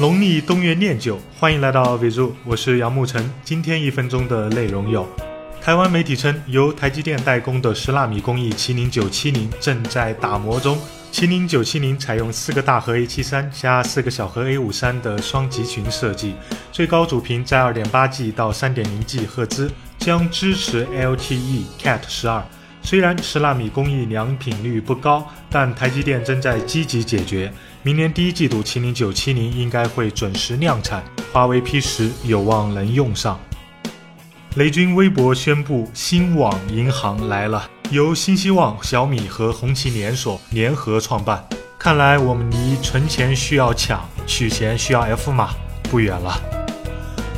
农历冬月念酒，欢迎来到 VIZU，，我是杨沐晨。今天一分钟的内容有：台湾媒体称，由台积电代工的十纳米工艺麒麟九七零正在打磨中。麒麟九七零采用四个大核 A 七三加四个小核 A 五三的双集群设计，最高主频在二点八 G 到三点零 G 赫兹，将支持 LTE Cat 十二。虽然十纳米工艺良品率不高，但台积电正在积极解决。明年第一季度，麒麟九七零应该会准时量产，华为 P 十有望能用上。雷军微博宣布，新网银行来了，由新希望、小米和红旗连锁联合创办。看来我们离存钱需要抢，取钱需要 F 码不远了。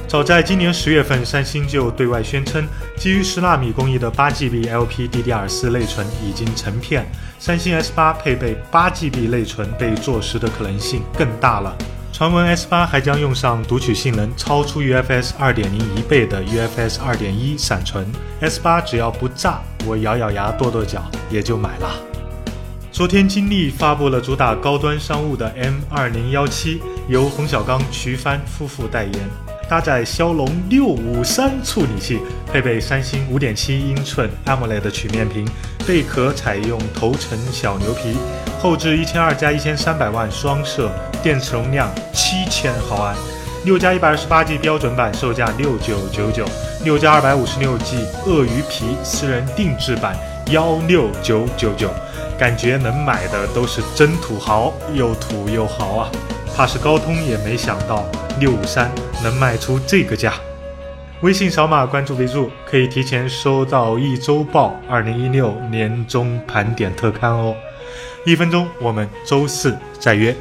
早在今年十月份，三星就对外宣称，基于十纳米工艺的八 GB LPDDR4 内存已经成片，三星 S8 配备八 GB 内存被坐实的可能性更大了。传闻 S8 还将用上读取性能超出 UFS 2.0一倍的 UFS 2.1闪存。S8 只要不炸，我咬咬牙跺跺脚也就买了。昨天，金立发布了主打高端商务的 M2017，由冯小刚、瞿帆夫妇代言。搭载骁龙六五三处理器，配备三星五点七英寸 AMOLED 曲面屏，背壳采用头层小牛皮，后置一千二加一千三百万双摄，电池容量七千毫安，六加一百二十八 G 标准版售价六九九九，六加二百五十六 G 鳄鱼皮私人定制版幺六九九九，感觉能买的都是真土豪，又土又豪啊！怕是高通也没想到六五三能卖出这个价。微信扫码关注备注，可以提前收到一周报二零一六年终盘点特刊哦。一分钟，我们周四再约。